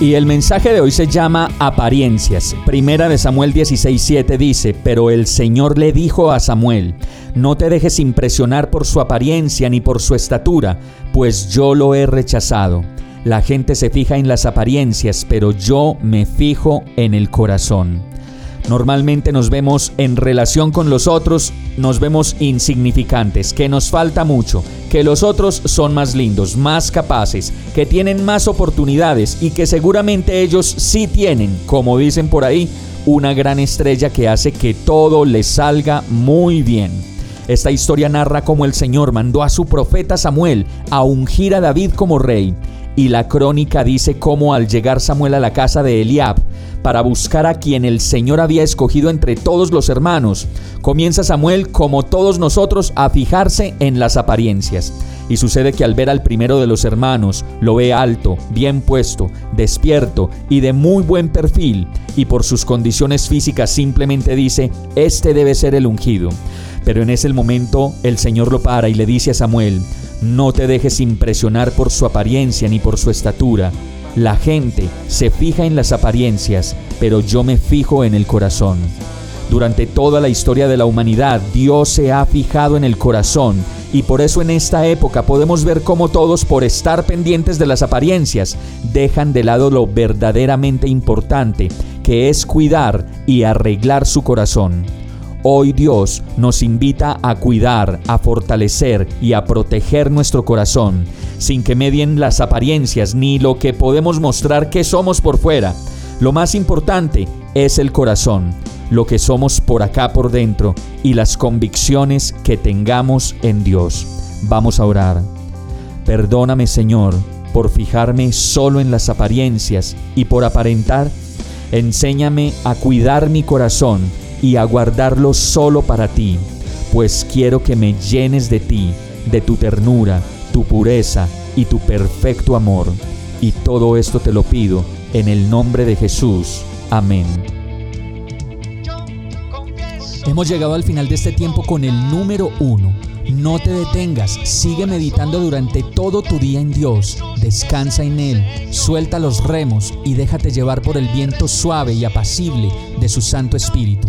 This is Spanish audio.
Y el mensaje de hoy se llama apariencias. Primera de Samuel 16:7 dice, pero el Señor le dijo a Samuel, no te dejes impresionar por su apariencia ni por su estatura, pues yo lo he rechazado. La gente se fija en las apariencias, pero yo me fijo en el corazón. Normalmente nos vemos en relación con los otros, nos vemos insignificantes, que nos falta mucho, que los otros son más lindos, más capaces, que tienen más oportunidades y que seguramente ellos sí tienen, como dicen por ahí, una gran estrella que hace que todo les salga muy bien. Esta historia narra cómo el Señor mandó a su profeta Samuel a ungir a David como rey. Y la crónica dice cómo al llegar Samuel a la casa de Eliab, para buscar a quien el Señor había escogido entre todos los hermanos. Comienza Samuel, como todos nosotros, a fijarse en las apariencias. Y sucede que al ver al primero de los hermanos, lo ve alto, bien puesto, despierto y de muy buen perfil, y por sus condiciones físicas simplemente dice, este debe ser el ungido. Pero en ese momento el Señor lo para y le dice a Samuel, no te dejes impresionar por su apariencia ni por su estatura, la gente se fija en las apariencias, pero yo me fijo en el corazón. Durante toda la historia de la humanidad, Dios se ha fijado en el corazón y por eso en esta época podemos ver cómo todos, por estar pendientes de las apariencias, dejan de lado lo verdaderamente importante, que es cuidar y arreglar su corazón. Hoy Dios nos invita a cuidar, a fortalecer y a proteger nuestro corazón, sin que medien las apariencias ni lo que podemos mostrar que somos por fuera. Lo más importante es el corazón, lo que somos por acá por dentro y las convicciones que tengamos en Dios. Vamos a orar. Perdóname Señor por fijarme solo en las apariencias y por aparentar. Enséñame a cuidar mi corazón y a guardarlo solo para ti, pues quiero que me llenes de ti, de tu ternura, tu pureza y tu perfecto amor. Y todo esto te lo pido en el nombre de Jesús. Amén. Hemos llegado al final de este tiempo con el número uno. No te detengas, sigue meditando durante todo tu día en Dios, descansa en Él, suelta los remos y déjate llevar por el viento suave y apacible de su Santo Espíritu.